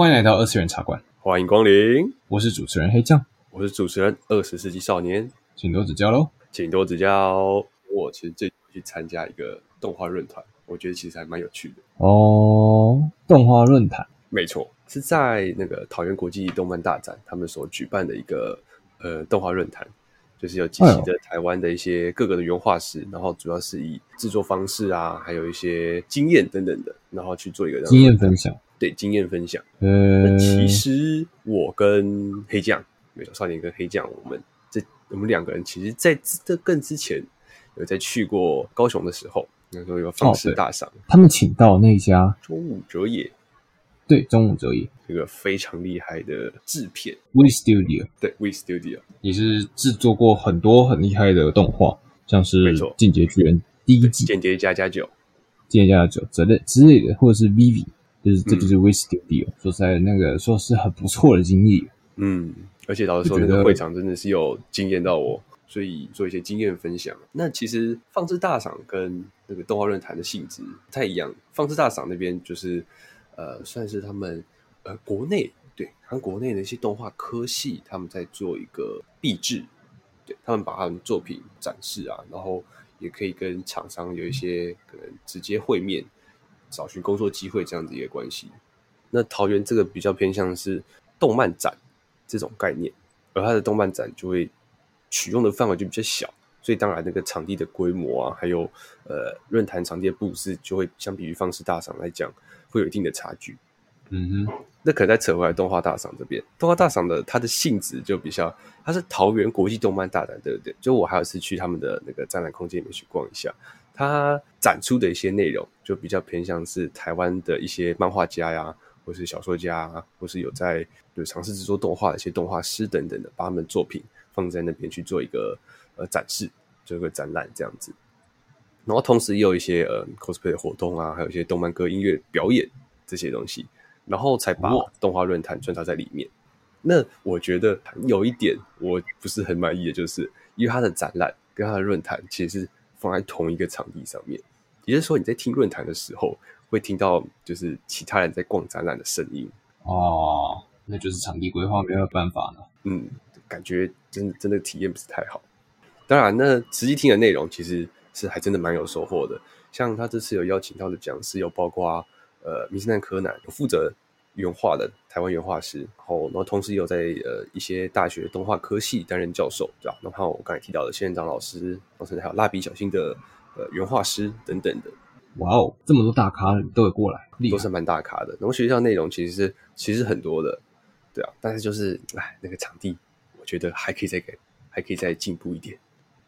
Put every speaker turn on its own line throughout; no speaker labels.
欢迎来到二次元茶馆，
欢迎光临。
我是主持人黑酱，
我是主持人二十世纪少年，
请多指教喽，
请多指教。我其实最近去参加一个动画论坛，我觉得其实还蛮有趣的
哦。动画论坛，
没错，是在那个桃园国际动漫大展他们所举办的一个呃动画论坛。就是有集齐的台湾的一些各个的原画师，然后主要是以制作方式啊，还有一些经验等等的，然后去做一个
经验分享。
对，经验分享。
呃，
那其实我跟黑酱，没错，少年跟黑酱，我们这我们两个人，其实在这更之前有在去过高雄的时候，那时候有放肆大赏，
他们请到那家
中午哲也。
对，中午哲也
这个非常厉害的制片
，We Studio，
对，We Studio
也是制作过很多很厉害的动画，像是《进阶巨人》第一季，《
间谍加加九》、《
间谍加加九》之类之类的，或者是 Vivy，就是这就是 We Studio，嗯、说实在的，那个说是很不错的经历。
嗯，而且老实说，那个会场真的是有惊艳到我，所以做一些经验分享。那其实放置大赏跟那个动画论坛的性质不太一样，放置大赏那边就是。呃，算是他们呃国内对，他们国内的一些动画科系，他们在做一个壁制，对，他们把他们作品展示啊，然后也可以跟厂商有一些可能直接会面，找寻工作机会这样子一个关系。那桃园这个比较偏向是动漫展这种概念，而它的动漫展就会取用的范围就比较小，所以当然那个场地的规模啊，还有呃论坛场地的布置，就会相比于方式大赏来讲。会有一定的差距，
嗯哼，
那可能再扯回来动画大赏这边，动画大赏的它的性质就比较，它是桃园国际动漫大展，对不对？就我还有次去他们的那个展览空间里面去逛一下，它展出的一些内容就比较偏向是台湾的一些漫画家呀，或是小说家啊，或是有在有尝试制作动画的一些动画师等等的，把他们作品放在那边去做一个呃展示，做一个展览这样子。然后同时也有一些呃 cosplay 的活动啊，还有一些动漫歌、音乐表演这些东西，然后才把动画论坛穿插在里面。那我觉得有一点我不是很满意的，就是因为它的展览跟它的论坛其实是放在同一个场地上面，也就是说你在听论坛的时候会听到就是其他人在逛展览的声音
哦，那就是场地规划没有办法了。
嗯，感觉真的真的体验不是太好。当然，那实际听的内容其实。是还真的蛮有收获的，像他这次有邀请到的讲师有包括呃《名侦探柯南》有负责原画的台湾原画师，然后然后同时也有在呃一些大学动画科系担任教授，对吧？然后我刚才提到的仙人掌老师，然后甚至还有蜡笔小新的呃原画师等等的。
哇哦，这么多大咖都有过来，
都是蛮大咖的。然后学校内容其实是其实很多的，对啊，但是就是哎那个场地，我觉得还可以再给，还可以再进步一点。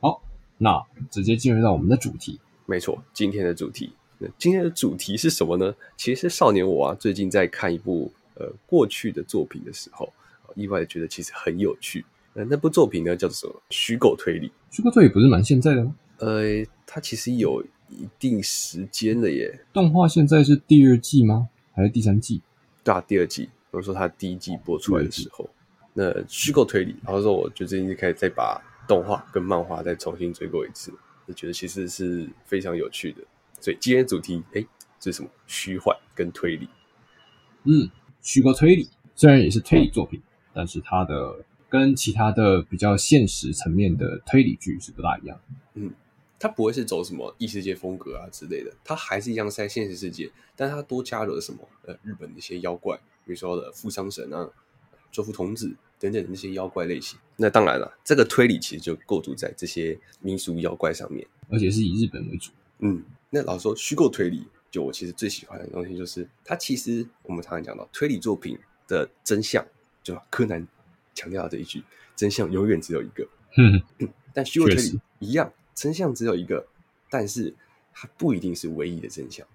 好。那直接进入到我们的主题，
没错，今天的主题，那今天的主题是什么呢？其实少年我啊，最近在看一部呃过去的作品的时候，意外的觉得其实很有趣。那那部作品呢，叫做什么？虚构推理。
虚构推理不是蛮现在的吗？
呃，它其实有一定时间的耶。
动画现在是第二季吗？还是第三季？
对啊，第二季。比如说它第一季播出来的时候，那虚构推理，然后说我就最近就开始再把。动画跟漫画再重新追过一次，就觉得其实是非常有趣的。所以今天主题，哎，这是什么？虚幻跟推理。
嗯，虚构推理虽然也是推理作品，但是它的跟其他的比较现实层面的推理剧是不大一样。
嗯，它不会是走什么异世界风格啊之类的，它还是一样在现实世界，但它多加入了什么？呃，日本的一些妖怪，比如说的富商神啊、周福童子。等等那些妖怪类型，那当然了，这个推理其实就构筑在这些民俗妖怪上面，
而且是以日本为主。
嗯，那老实说，虚构推理，就我其实最喜欢的东西就是它。其实我们常常讲到推理作品的真相，就柯南强调的一句：真相永远只有一个。
嗯，
但虚构推理一样，真相只有一个，但是它不一定是唯一的真相。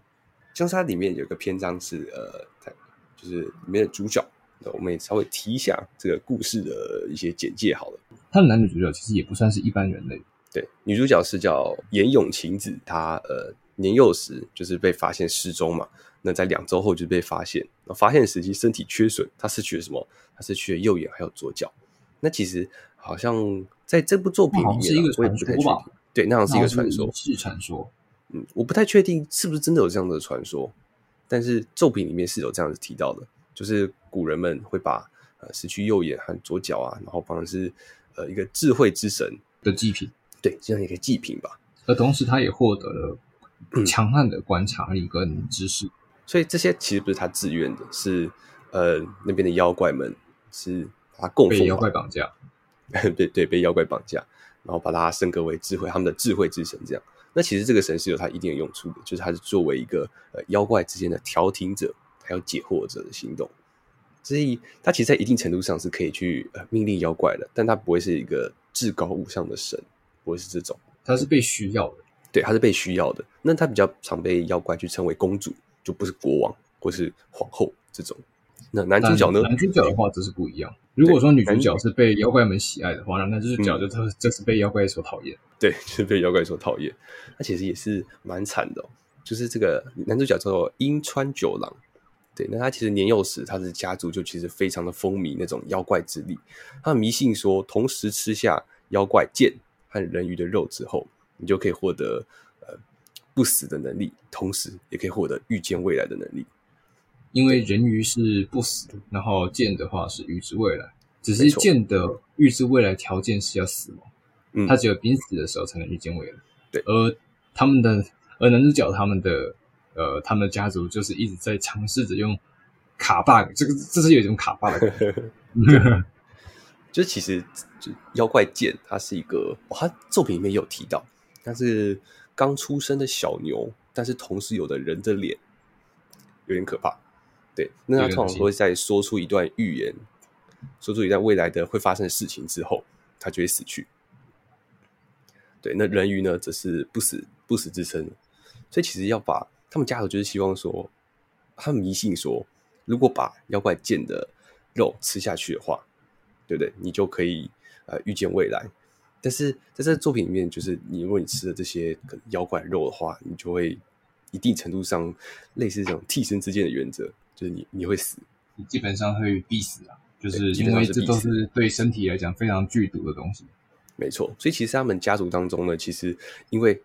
像是它里面有个篇章是呃，就是里面的主角。那我们也稍微提一下这个故事的一些简介好了。
他的男女主角其实也不算是一般人类。
对，女主角是叫岩永晴子，她呃年幼时就是被发现失踪嘛。那在两周后就被发现，那发现时期身体缺损，他失去了什么？他失去了右眼还有左脚。那其实好像在这部作品里面，
是一个传说吧？
对，那样是一个传说，
是传说。
嗯，我不太确定是不是真的有这样的传说，但是作品里面是有这样子提到的，就是。古人们会把呃失去右眼和左脚啊，然后放的是呃一个智慧之神
的祭品，
对，这样一个祭品吧。
而同时，他也获得了强悍的观察力跟知识，
所以这些其实不是他自愿的，是呃那边的妖怪们是把他供奉，
被妖怪绑架，
对对，被妖怪绑架，然后把他升格为智慧，他们的智慧之神这样。那其实这个神是有他一定的用处的，就是他是作为一个呃妖怪之间的调停者，还有解惑者的行动。所以他其实，在一定程度上是可以去呃命令妖怪的，但他不会是一个至高无上的神，不会是这种。
他是被需要的，
对，她是被需要的。那她比较常被妖怪去称为公主，就不是国王或是皇后这种。那男主角呢？
男主角的话，这是不一样。如果说女主角是被妖怪们喜爱的话，那男主角就特这是被妖怪所讨厌。
对，就是被妖怪所讨厌。他其实也是蛮惨的哦。就是这个男主角叫做樱川九郎。对，那他其实年幼时，他的家族就其实非常的风靡那种妖怪之力。他迷信说，同时吃下妖怪剑和人鱼的肉之后，你就可以获得呃不死的能力，同时也可以获得预见未来的能力。
因为人鱼是不死，然后剑的话是预知未来，只是剑的预知未来条件是要死亡，嗯，他只有濒死的时候才能预见未来。
对，
而他们的而男主角他们的呃他们的家族就是一直在尝试着用卡 bug，这个这是有一种卡 bug 的。
就其实，就妖怪剑，它是一个，哦、他作品里面有提到，它是刚出生的小牛，但是同时有的人的脸，有点可怕。对，那他通常会在说出一段预言，说出一段未来的会发生的事情之后，他就会死去。对，那人鱼呢，则是不死不死之身，所以其实要把他们家族就是希望说，他们迷信说，如果把妖怪剑的肉吃下去的话。对不对？你就可以呃预见未来，但是在这个作品里面，就是你如果你吃了这些可能妖怪肉的话，你就会一定程度上类似这种替身之间的原则，就是你你会死，
你基本上会必死啊，就是因为这都是对身体来讲非常剧毒的东西。
没错，所以其实他们家族当中呢，其实因为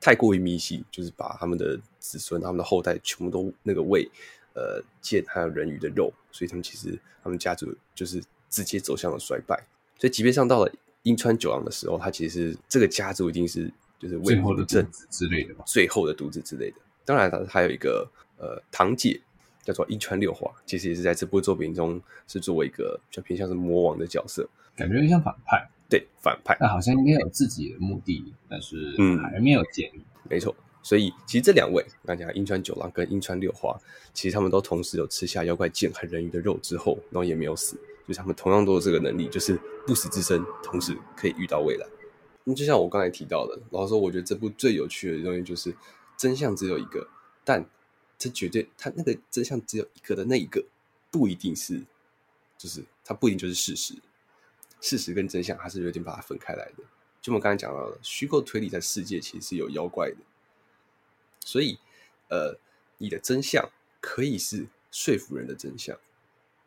太过于迷信，就是把他们的子孙、他们的后代全部都那个喂呃剑还有人鱼的肉，所以他们其实他们家族就是。直接走向了衰败，所以即便上到了樱川九郎的时候，他其实这个家族已经是就是最后的独子之类的吧，最后的独子之类的。当然，他还有一个呃堂姐叫做樱川六花，其实也是在这部作品中是作为一个比较偏向是魔王的角色，
感觉有点像反派。
对，反派，
那好像应该有自己的目的，但是嗯还没有建立。
没错，所以其实这两位刚才讲樱川九郎跟樱川六花，其实他们都同时有吃下妖怪剑和人鱼的肉之后，然后也没有死。就是他们同样都有这个能力，就是不死之身，同时可以遇到未来。那就像我刚才提到的，老实说，我觉得这部最有趣的东西就是真相只有一个，但这绝对，它那个真相只有一个的那一个，不一定是，就是它不一定就是事实。事实跟真相还是有点把它分开来的。就我们刚才讲到的，虚构推理在世界其实是有妖怪的，所以呃，你的真相可以是说服人的真相，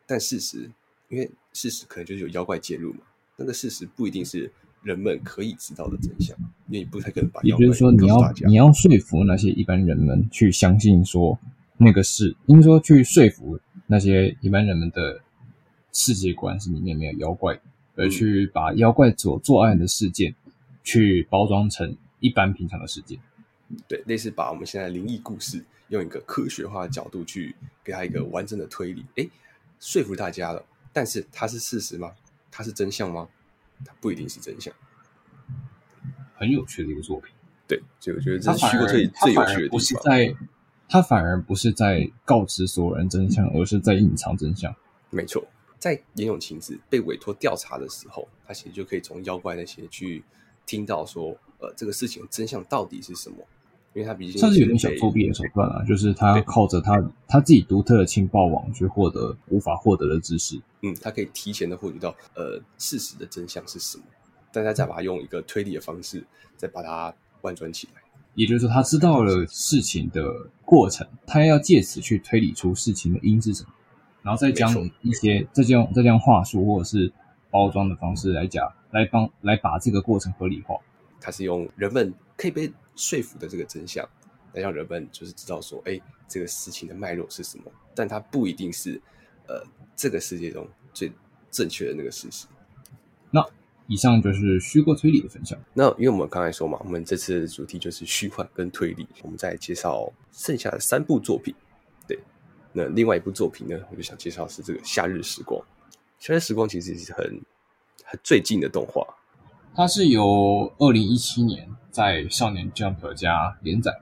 但事实。因为事实可能就是有妖怪介入嘛，那个事实不一定是人们可以知道的真相，因为你不太可能把。也就是说，你要你要说服那些一般人们去相信说那个是，应该说去说服那些一般人们的世界观是里面没有妖怪，而去把妖怪所作案的事件去包装成一般平常的事件。对，类似把我们现在灵异故事用一个科学化的角度去给他一个完整的推理，诶，说服大家了。但是它是事实吗？它是真相吗？它不一定是真相。很有趣的一个作品，对，所以我觉得这是虚构最最有趣的地方。不是在，他反而不是在告知所有人真相，而是在隐藏真相。没错，在岩永晴子被委托调查的时候，他其实就可以从妖怪那些去听到说，呃，这个事情的真相到底是什么。因为他毕竟算是有点小作弊的手段啊，就是他靠着他他自己独特的情报网去获得无法获得的知识。嗯，他可以提前的获取到呃事实的真相是什么，但他再把它用一个推理的方式再把它弯转起来。也就是说，他知道了事情的过程，他要借此去推理出事情的因是什么，然后再将一些再将再将话术或者是包装的方式来讲，来帮来把这个过程合理化。他是用人们可以被说服的这个真相，来让人们就是知道说，哎，这个事情的脉络是什么。但它不一定是呃这个世界中最正确的那个事实。
那以上就是虚构推理的分享。
那因为我们刚才说嘛，我们这次的主题就是虚幻跟推理，我们再介绍剩下的三部作品。对，那另外一部作品呢，我就想介绍是这个《夏日时光》。《夏日时光》其实是很很最近的动画，
它是由二零一七年在少年 Jump 家连载。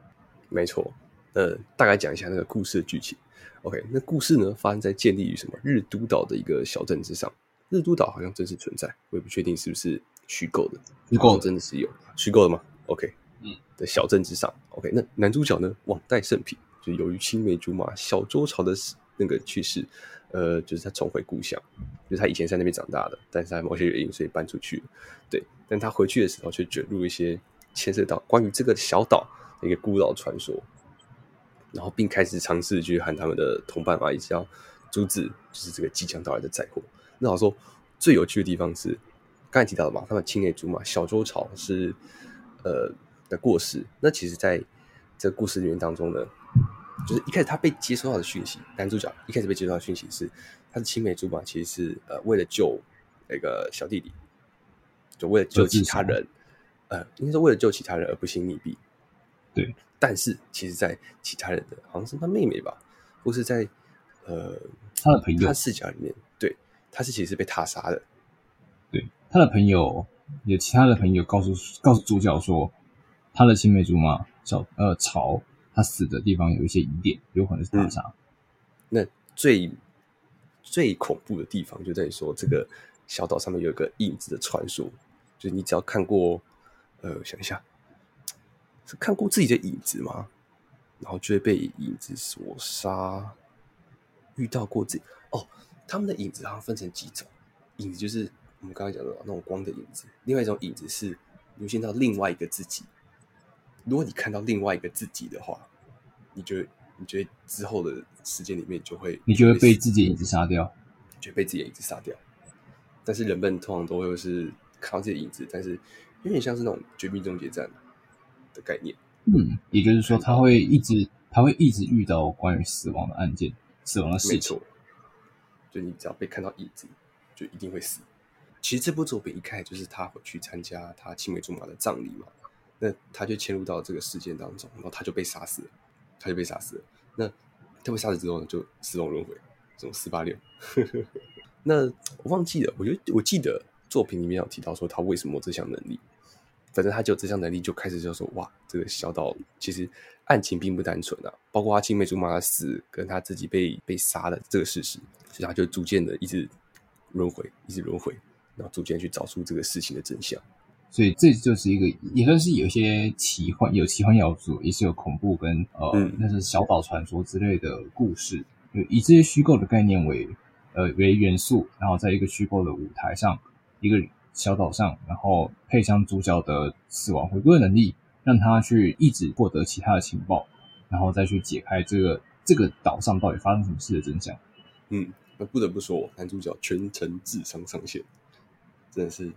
没错，呃，大概讲一下那个故事的剧情。OK，那故事呢，发生在建立于什么日都岛的一个小镇之上。日都岛好像真实存在，我也不确定是不是虚构的。虚构真的是有虚构的吗？OK，嗯，的小镇之上。OK，那男主角呢，网贷圣品，就由于青梅竹马小周朝的那个去世，呃，就是他重回故乡，就是他以前在那边长大的，但是在某些原因，所以搬出去。对，但他回去的时候，却卷入一些牵涉到关于这个小岛的一个孤老传说，然后并开始尝试去和他们的同伴嘛，一起要阻止，就是这个即将到来的灾祸。那我说最有趣的地方是，刚才提到的嘛，他们青梅竹马小周朝是呃的过世。那其实在这个故事里面当中呢，就是一开始他被接收到的讯息，男主角一开始被接收到的讯息是，他的青梅竹马其实是呃为了救那个小弟弟，就为了救其他人，呃，应该是为了救其他人而不幸溺毙。
对，
但是其实，在其他人的好像是他妹妹吧，或是在呃
他的朋友
他视角里面。对他是其实是被他杀的，
对，他的朋友有其他的朋友告诉告诉主角说，他的青梅竹马小呃朝他死的地方有一些疑点，有可能是他杀。
那最最恐怖的地方就在于说，这个小岛上面有一个影子的传说，就是你只要看过呃想一下，是看过自己的影子吗？然后就会被影子所杀，遇到过自己哦。他们的影子好像分成几种，影子就是我们刚才讲的那种光的影子，另外一种影子是你会见到另外一个自己。如果你看到另外一个自己的话，你觉得你觉得之后的时间里面就会
你就会被自己的影子杀掉，
就会被自己的影子杀掉。但是人们通常都会是看到自己的影子，但是有点像是那种绝命终结战的概念。
嗯，也就是说他会一直他会一直遇到关于死亡的案件，死亡的事情。
就你只要被看到影子，就一定会死。其实这部作品一开始就是他回去参加他青梅竹马的葬礼嘛，那他就迁入到这个事件当中，然后他就被杀死了，他就被杀死了。那他被杀死之后呢，就死亡轮回，这种四八六。那我忘记了，我觉得我记得作品里面有提到说他为什么有这项能力。反正他就有这项能力，就开始就说哇，这个小岛其实案情并不单纯啊，包括他青梅竹马的死跟他自己被被杀的这个事实，所以他就逐渐的一直轮回，一直轮回，然后逐渐去找出这个事情的真相。
所以这就是一个也算是有些奇幻，有奇幻要素，也是有恐怖跟呃，嗯、那是小岛传说之类的故事，就以这些虚构的概念为呃为元素，然后在一个虚构的舞台上一个。小岛上，然后配上主角的死亡回归能力，让他去一直获得其他的情报，然后再去解开这个这个岛上到底发生什么事的真相。
嗯，那不得不说，男主角全程智商上线，真的是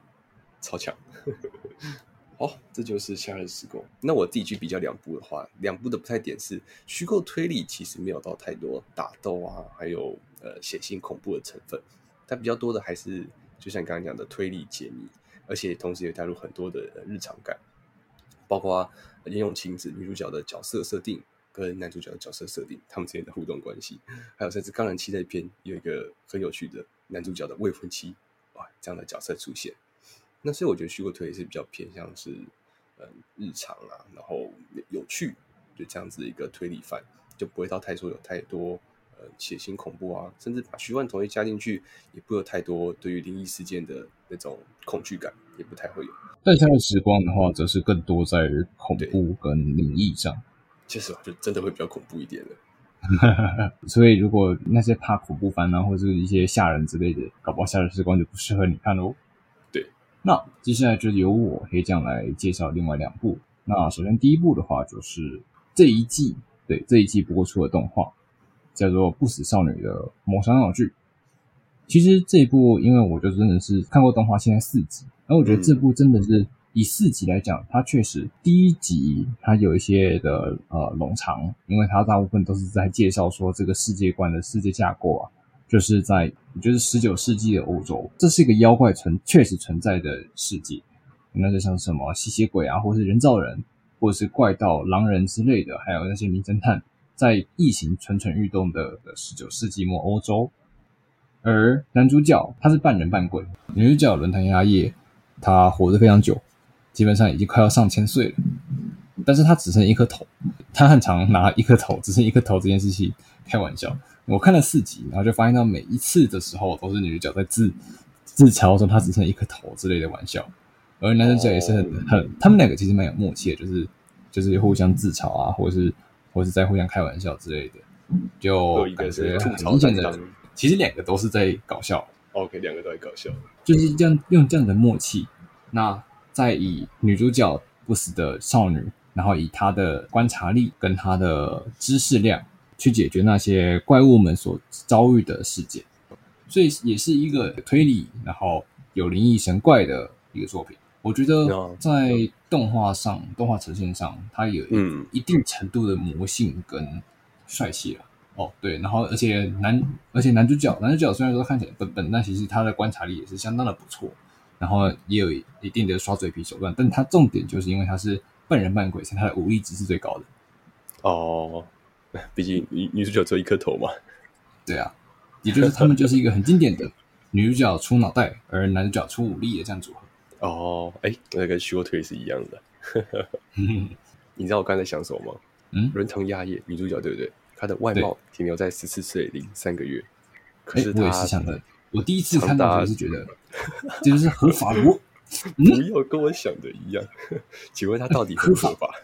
超强。好，这就是《夏日时光》。那我自己去比较两部的话，两部的不太点是虚构推理，其实没有到太多打斗啊，还有呃血腥恐怖的成分，但比较多的还是。就像刚刚讲的推理解谜，而且同时也带入很多的日常感，包括严永晴子女主角的角色设定跟男主角的角色设定，他们之间的互动关系，还有甚至《钢人七》这一篇有一个很有趣的男主角的未婚妻，哇，这样的角色出现。那所以我觉得虚构推理是比较偏向是嗯日常啊，然后有趣，就这样子的一个推理范，就不会到太说有太多。呃，血腥恐怖啊，甚至把虚幻同一加进去，也不会有太多对于灵异事件的那种恐惧感，也不太会有。
但夏日时光的话，则是更多在于恐怖跟灵异上。
其实就真的会比较恐怖一点了。
所以，如果那些怕恐怖番啊，或者是一些吓人之类的，搞不好夏日时光就不适合你看喽。
对，
那接下来就由我黑酱来介绍另外两部。那首先第一部的话，就是这一季，对，这一季播出的动画。叫做《不死少女》的谋杀闹剧。其实这一部，因为我就真的是看过动画，现在四集，而我觉得这部真的是以四集来讲，它确实第一集它有一些的呃冗长，因为它大部分都是在介绍说这个世界观的世界架构啊，就是在就是十九世纪的欧洲，这是一个妖怪存确实存在的世界。那就像什么吸血鬼啊，或是人造人，或者是怪盗、狼人之类的，还有那些名侦探，在异形蠢蠢欲动的十九世纪末欧洲。而男主角他是半人半鬼，女主角轮胎压叶，他活得非常久，基本上已经快要上千岁了，但是他只剩一颗头，他很常拿一颗头，只剩一颗头这件事情开玩笑。我看了四集，然后就发现到每一次的时候都是女主角在自自嘲说她只剩一颗头之类的玩笑。而男主角也是很很，他们两个其实蛮有默契的，就是就是互相自嘲啊，或者是或者是在互相开玩笑之类的，就感觉很明显的。其实两个都是在搞笑。
OK，两个都在搞笑，
就是这样用这样的默契。那再以女主角不死的少女，然后以她的观察力跟她的知识量去解决那些怪物们所遭遇的事件，所以也是一个推理，然后有灵异神怪的一个作品。我觉得在动画上，动画呈现上，它有一定程度的魔性跟帅气了。哦，对，然后而且男，而且男主角，男主角虽然说看起来笨笨，但其实他的观察力也是相当的不错，然后也有一定的耍嘴皮手段。但他重点就是因为他是半人半鬼，所以他的武力值是最高的。
哦，毕竟女女主角只有一颗头嘛。对
啊，也就是他们就是一个很经典的女主角出脑袋，而男主角出武力的这样组合。
哦，哎，那跟须贺推是一样的。你知道我刚才在想什么吗？
嗯，
伦藤亚叶女主角对不对？她的外貌停留在十四岁零三个月。可是
我也是想的，我第一次看到就是觉得这就是合法的。不
要跟我想的一样。请问他到底合不合法？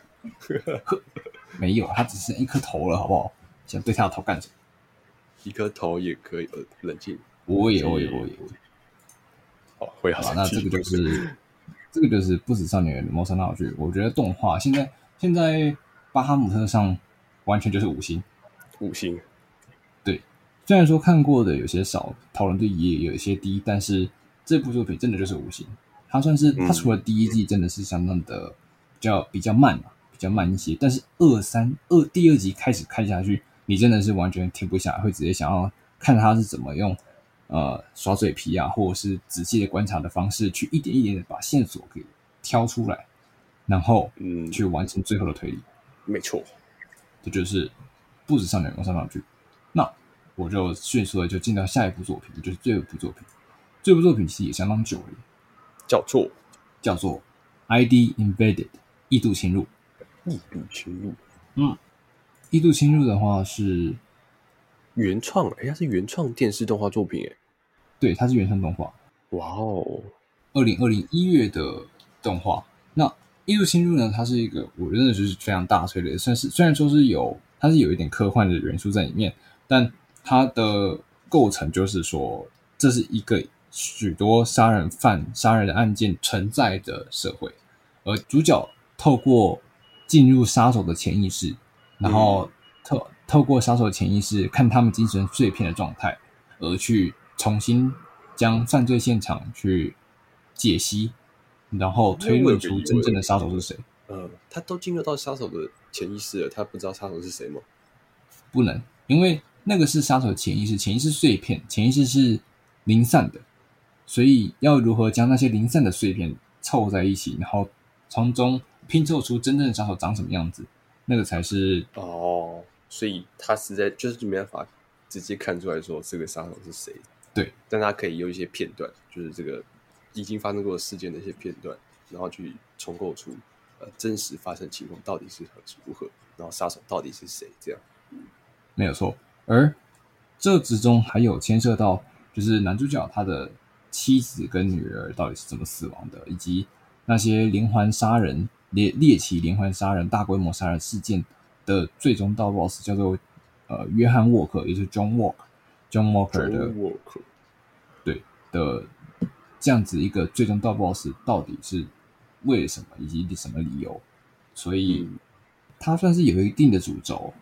没有，他只剩一颗头了，好不好？想对他的头干什么？
一颗头也可以，呃，冷静。
我也，我也，我也，我也。
好，会好。
那这个就是，这个就是不死少年的谋杀闹剧。我觉得动画现在现在巴哈姆特上完全就是五星，
五星。
对，虽然说看过的有些少，讨论度也有一些低，但是这部作品真的就是五星。它算是它除了第一季真的是相当的比较比较慢较慢一些，但是二三二第二集开始看下去，你真的是完全停不下来，会直接想要看他是怎么用。呃，耍嘴皮啊，或者是仔细的观察的方式，去一点一点的把线索给挑出来，然后嗯，去完成最后的推理。
没错，
这就是不死少女谋杀闹剧。那我就迅速的就进到下一部作品，就是最后一部作品。这部作品其实也相当久了，
叫做
叫做 ID Invaded 异度侵入。
异度侵入，
嗯，异度侵入的话是
原创，哎，它是原创电视动画作品，哎。
对，它是原创动画。
哇哦，
二零二零一月的动画。那《异度侵入》呢？它是一个我认的就是非常大推的，算是虽然说是有它是有一点科幻的元素在里面，但它的构成就是说，这是一个许多杀人犯杀人的案件存在的社会，而主角透过进入杀手的潜意识，然后透、嗯、透过杀手的潜意识看他们精神碎片的状态，而去。重新将犯罪现场去解析，然后推论出真正的杀手是谁。
嗯，他都进入到杀手的潜意识了，他不知道杀手是谁吗？
不能，因为那个是杀手的潜意识，潜意识碎片，潜意识是零散的，所以要如何将那些零散的碎片凑在一起，然后从中拼凑出真正的杀手长什么样子，那个才是
哦。所以他实在就是没办法直接看出来说这个杀手是谁。
对，
但他可以用一些片段，就是这个已经发生过的事件的一些片段，然后去重构出呃真实发生情况到底是何如何，然后杀手到底是谁，这样
没有错。而这之中还有牵涉到，就是男主角他的妻子跟女儿到底是怎么死亡的，以及那些连环杀人、猎猎奇连环杀人、大规模杀人事件的最终大 boss 叫做呃约翰沃克，也就是 John Walker John Walker 的
John Walker
对的这样子一个最终大 boss 到底是为什么以及什么理由？所以他算是有一定的主轴。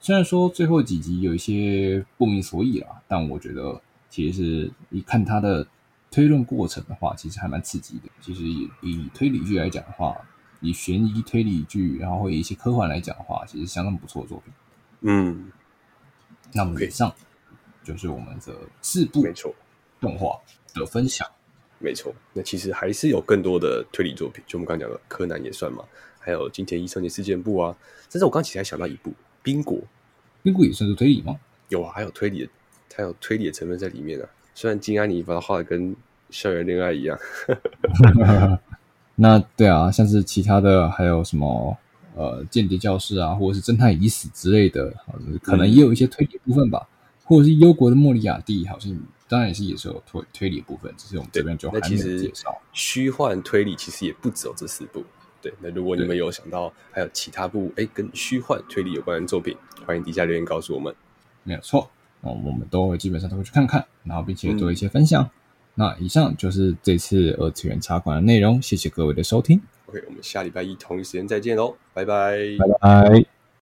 虽然说最后几集有一些不明所以啦，但我觉得其实是一看他的推论过程的话，其实还蛮刺激的。其实以以推理剧来讲的话，以悬疑推理剧，然后或者一些科幻来讲的话，其实相当不错的作品。
嗯，
那么以上。就是我们的四部没错动画的分享。
没错，那其实还是有更多的推理作品，就我们刚刚讲的柯南也算嘛，还有金田一少年事件簿啊。但是我刚其实还想到一部冰果，
冰果也算是推理吗？
有啊，还有推理的，它有推理的成分在里面啊。虽然金安妮把它画的跟校园恋爱一样。
那对啊，像是其他的还有什么呃间谍教室啊，或者是侦探已死之类的，可能也有一些推理部分吧。嗯、或者是忧国的莫里亚蒂，好像当然也是也是有推推理部分，只是我们这边就还没有介绍。
虚幻推理其实也不只有这四部。对，那如果你们有想到还有其他部哎跟虚幻推理有关的作品，欢迎底下留言告诉我们。
没有错，我们都会基本上都会去看看，然后并且做一些分享。嗯、那以上就是这次二次元茶馆的内容，谢谢各位的收听。
OK，我们下礼拜一同一时间再见喽，拜拜，
拜拜。